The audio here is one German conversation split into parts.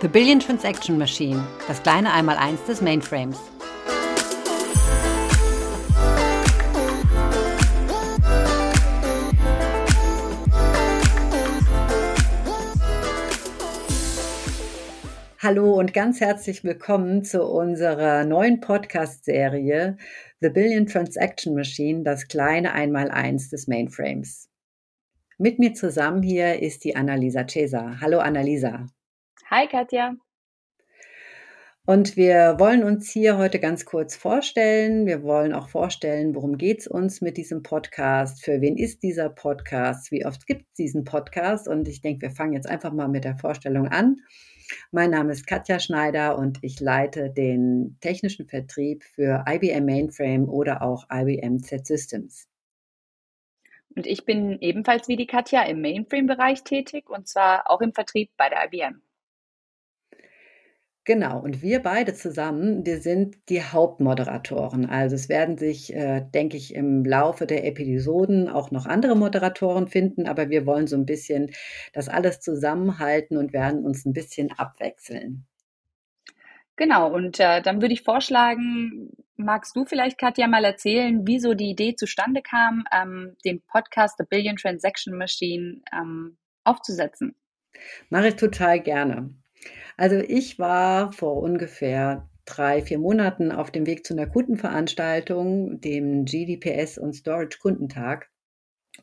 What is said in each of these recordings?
The Billion Transaction Machine, das kleine Einmaleins des Mainframes. Hallo und ganz herzlich willkommen zu unserer neuen Podcast-Serie The Billion Transaction Machine, das kleine Einmaleins des Mainframes. Mit mir zusammen hier ist die Annalisa Cesa. Hallo Annalisa. Hi Katja. Und wir wollen uns hier heute ganz kurz vorstellen. Wir wollen auch vorstellen, worum geht es uns mit diesem Podcast, für wen ist dieser Podcast, wie oft gibt es diesen Podcast. Und ich denke, wir fangen jetzt einfach mal mit der Vorstellung an. Mein Name ist Katja Schneider und ich leite den technischen Vertrieb für IBM Mainframe oder auch IBM Z Systems. Und ich bin ebenfalls wie die Katja im Mainframe-Bereich tätig und zwar auch im Vertrieb bei der IBM. Genau, und wir beide zusammen, wir sind die Hauptmoderatoren. Also es werden sich, äh, denke ich, im Laufe der Episoden auch noch andere Moderatoren finden, aber wir wollen so ein bisschen das alles zusammenhalten und werden uns ein bisschen abwechseln. Genau, und äh, dann würde ich vorschlagen, magst du vielleicht, Katja, mal erzählen, wie so die Idee zustande kam, ähm, den Podcast The Billion Transaction Machine ähm, aufzusetzen? Mache ich total gerne. Also ich war vor ungefähr drei, vier Monaten auf dem Weg zu einer Kundenveranstaltung, dem GDPS und Storage Kundentag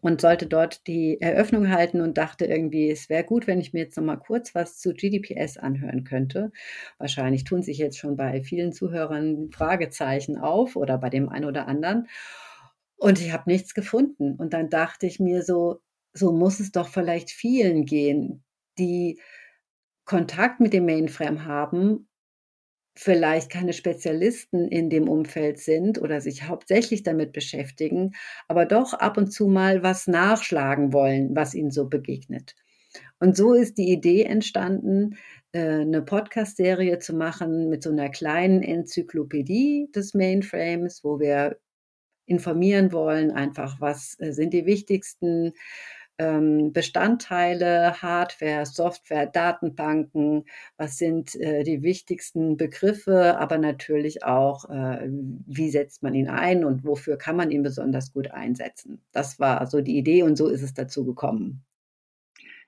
und sollte dort die Eröffnung halten und dachte irgendwie, es wäre gut, wenn ich mir jetzt noch mal kurz was zu GDPS anhören könnte. Wahrscheinlich tun sich jetzt schon bei vielen Zuhörern Fragezeichen auf oder bei dem einen oder anderen. Und ich habe nichts gefunden. Und dann dachte ich mir so, so muss es doch vielleicht vielen gehen, die Kontakt mit dem Mainframe haben, vielleicht keine Spezialisten in dem Umfeld sind oder sich hauptsächlich damit beschäftigen, aber doch ab und zu mal was nachschlagen wollen, was ihnen so begegnet. Und so ist die Idee entstanden, äh, eine Podcast-Serie zu machen mit so einer kleinen Enzyklopädie des Mainframes, wo wir informieren wollen, einfach, was äh, sind die wichtigsten Bestandteile, Hardware, Software, Datenbanken, was sind äh, die wichtigsten Begriffe, aber natürlich auch, äh, wie setzt man ihn ein und wofür kann man ihn besonders gut einsetzen. Das war so die Idee und so ist es dazu gekommen.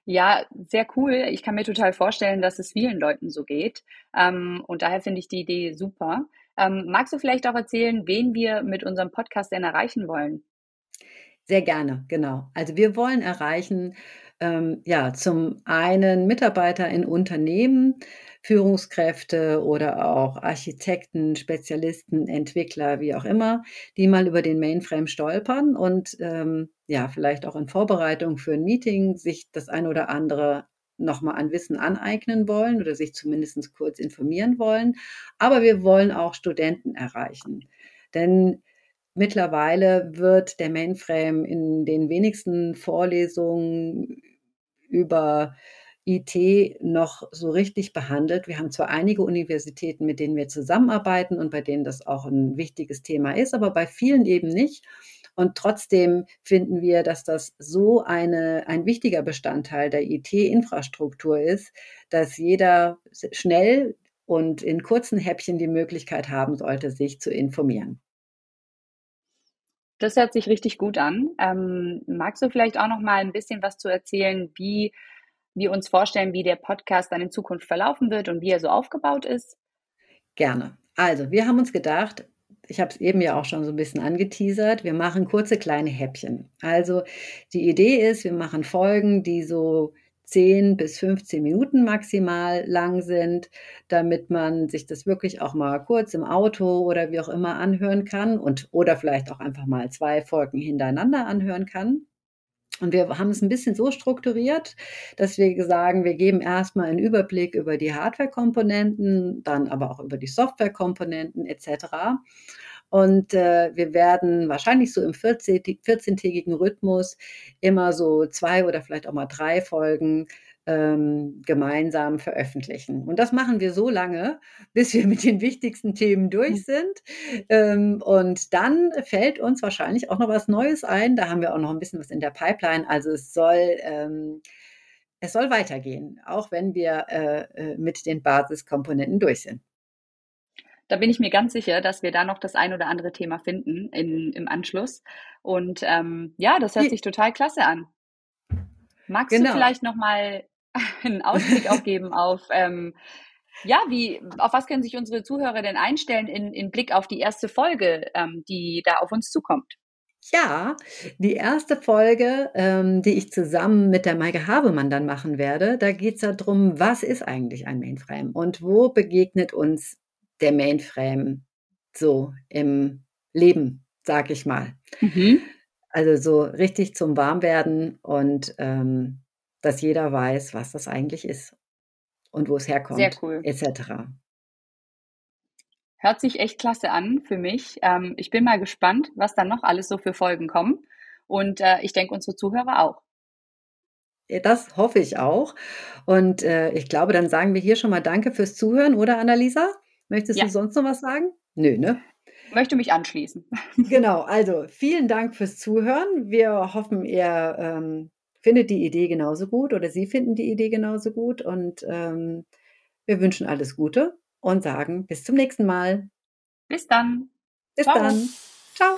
Ja, sehr cool. Ich kann mir total vorstellen, dass es vielen Leuten so geht. Ähm, und daher finde ich die Idee super. Ähm, magst du vielleicht auch erzählen, wen wir mit unserem Podcast denn erreichen wollen? Sehr gerne, genau. Also wir wollen erreichen, ähm, ja, zum einen Mitarbeiter in Unternehmen, Führungskräfte oder auch Architekten, Spezialisten, Entwickler, wie auch immer, die mal über den Mainframe stolpern und ähm, ja, vielleicht auch in Vorbereitung für ein Meeting sich das ein oder andere nochmal an Wissen aneignen wollen oder sich zumindest kurz informieren wollen. Aber wir wollen auch Studenten erreichen. Denn Mittlerweile wird der Mainframe in den wenigsten Vorlesungen über IT noch so richtig behandelt. Wir haben zwar einige Universitäten, mit denen wir zusammenarbeiten und bei denen das auch ein wichtiges Thema ist, aber bei vielen eben nicht. Und trotzdem finden wir, dass das so eine, ein wichtiger Bestandteil der IT-Infrastruktur ist, dass jeder schnell und in kurzen Häppchen die Möglichkeit haben sollte, sich zu informieren. Das hört sich richtig gut an. Ähm, magst du vielleicht auch noch mal ein bisschen was zu erzählen, wie wir uns vorstellen, wie der Podcast dann in Zukunft verlaufen wird und wie er so aufgebaut ist? Gerne. Also, wir haben uns gedacht, ich habe es eben ja auch schon so ein bisschen angeteasert, wir machen kurze kleine Häppchen. Also, die Idee ist, wir machen Folgen, die so 10 bis 15 Minuten maximal lang sind, damit man sich das wirklich auch mal kurz im Auto oder wie auch immer anhören kann und oder vielleicht auch einfach mal zwei Folgen hintereinander anhören kann. Und wir haben es ein bisschen so strukturiert, dass wir sagen, wir geben erstmal einen Überblick über die Hardware-Komponenten, dann aber auch über die Software-Komponenten etc. Und äh, wir werden wahrscheinlich so im 14-tägigen Rhythmus immer so zwei oder vielleicht auch mal drei Folgen ähm, gemeinsam veröffentlichen. Und das machen wir so lange, bis wir mit den wichtigsten Themen durch hm. sind. Ähm, und dann fällt uns wahrscheinlich auch noch was Neues ein. Da haben wir auch noch ein bisschen was in der Pipeline. Also es soll ähm, es soll weitergehen, auch wenn wir äh, äh, mit den Basiskomponenten durch sind. Da bin ich mir ganz sicher, dass wir da noch das ein oder andere Thema finden in, im Anschluss. Und ähm, ja, das hört sich total klasse an. Magst genau. du vielleicht noch mal einen Ausblick auch geben auf ähm, ja, wie, auf was können sich unsere Zuhörer denn einstellen in, in Blick auf die erste Folge, ähm, die da auf uns zukommt? Ja, die erste Folge, ähm, die ich zusammen mit der Maike Habemann dann machen werde, da geht es darum, was ist eigentlich ein Mainframe und wo begegnet uns der Mainframe so im Leben, sag ich mal. Mhm. Also so richtig zum Warmwerden und ähm, dass jeder weiß, was das eigentlich ist und wo es herkommt, Sehr cool. etc. Hört sich echt klasse an für mich. Ähm, ich bin mal gespannt, was dann noch alles so für Folgen kommen. Und äh, ich denke, unsere Zuhörer auch. Das hoffe ich auch. Und äh, ich glaube, dann sagen wir hier schon mal Danke fürs Zuhören, oder Annalisa? Möchtest ja. du sonst noch was sagen? Nö, ne? Möchte mich anschließen. Genau, also vielen Dank fürs Zuhören. Wir hoffen, ihr ähm, findet die Idee genauso gut oder Sie finden die Idee genauso gut. Und ähm, wir wünschen alles Gute und sagen bis zum nächsten Mal. Bis dann. Bis Ciao. dann. Ciao.